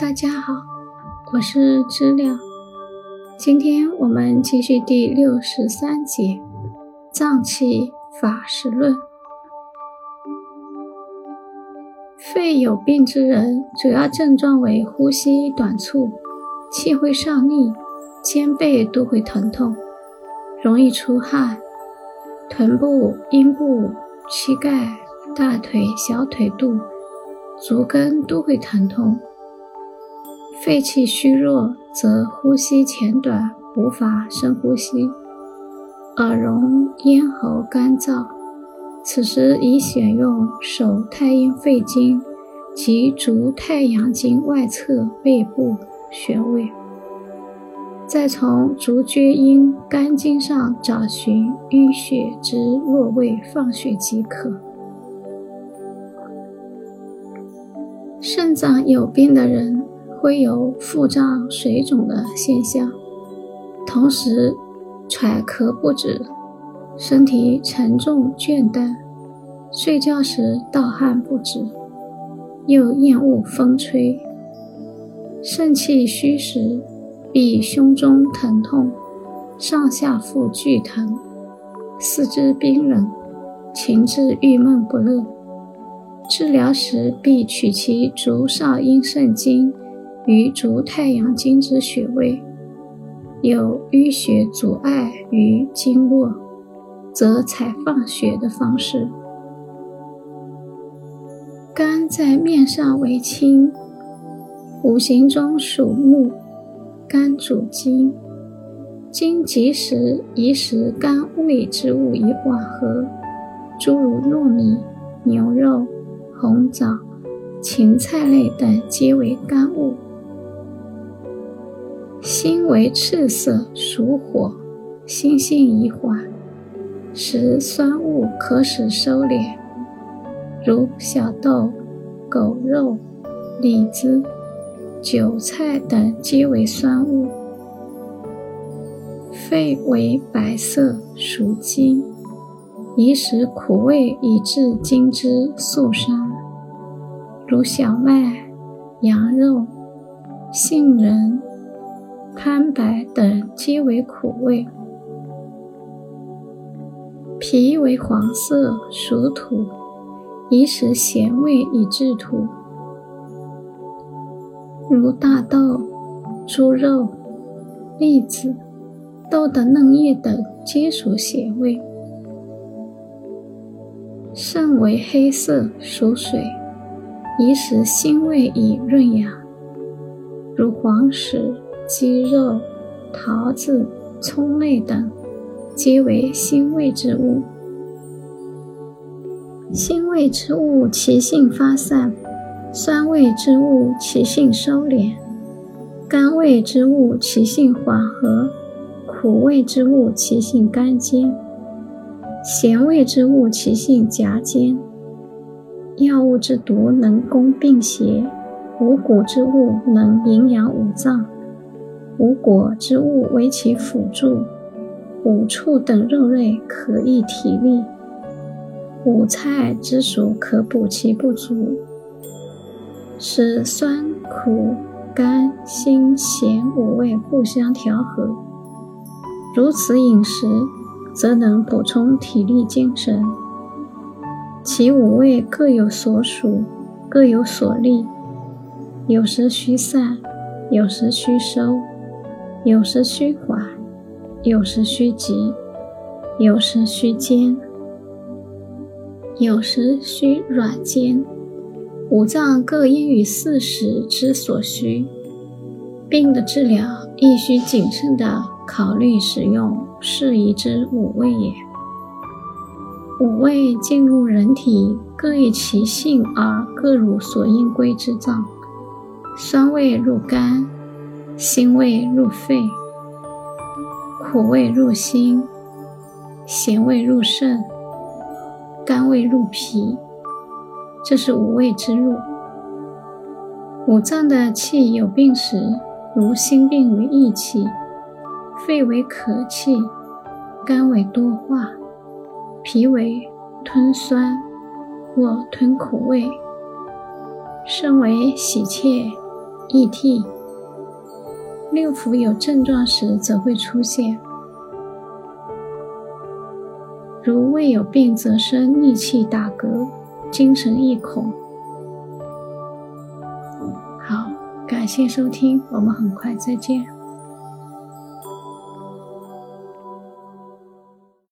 大家好，我是知了。今天我们继续第六十三节脏器法实论。肺有病之人，主要症状为呼吸短促、气会上逆、肩背都会疼痛、容易出汗、臀部、阴部、膝盖、大腿、小腿肚、足跟都会疼痛。肺气虚弱，则呼吸浅短，无法深呼吸；耳聋、咽喉干燥。此时宜选用手太阴肺经及足太阳经外侧背部穴位，再从足厥阴肝经上找寻淤血之落位，放血即可。肾脏有病的人。会有腹胀、水肿的现象，同时喘咳不止，身体沉重倦怠，睡觉时盗汗不止，又厌恶风吹。肾气虚时，必胸中疼痛，上下腹剧疼，四肢冰冷，情志郁闷不乐。治疗时必取其足少阴肾经。于足太阳经之穴位有淤血阻碍于经络，则采放血的方式。肝在面上为青，五行中属木，肝主筋，经及时宜食肝胃之物以缓和，诸如糯米、牛肉、红枣、芹菜类等皆为肝。心为赤色，属火，心性宜缓，食酸物可使收敛，如小豆、狗肉、李子、韭菜等皆为酸物。肺为白色，属金，宜食苦味以治金之肃伤，如小麦、羊肉、杏仁。斑白等皆为苦味，脾为黄色，属土，宜食咸味以治土，如大豆、猪肉、栗子、豆的嫩叶等皆属咸味。肾为黑色，属水，宜食辛味以润养，如黄芪。鸡肉、桃子、葱类等，皆为辛味之物。辛味之物，其性发散；酸味之物，其性收敛；甘味之物，其性缓和；苦味之物，其性甘坚；咸味之物，其性夹坚。药物之毒，能攻病邪；五谷之物，能营养五脏。五果之物为其辅助，五畜等肉类可益体力，五菜之属可补其不足，使酸、苦、甘、辛、咸五味互相调和。如此饮食，则能补充体力精神。其五味各有所属，各有所利，有时虚散，有时虚收。有时虚缓，有时虚急，有时虚坚，有时需软坚。五脏各应于四时之所需。病的治疗亦需谨慎地考虑使用适宜之五味也。五味进入人体，各以其性而各入所应归之脏。酸味入肝。辛味入肺，苦味入心，咸味入肾，甘味入脾，这是五味之入。五脏的气有病时，如心病为益气，肺为可气，肝为多化，脾为吞酸或吞苦味，肾为喜怯。易涕。六腑有症状时，则会出现，如胃有病，则生逆气打嗝、精神易恐。好，感谢收听，我们很快再见。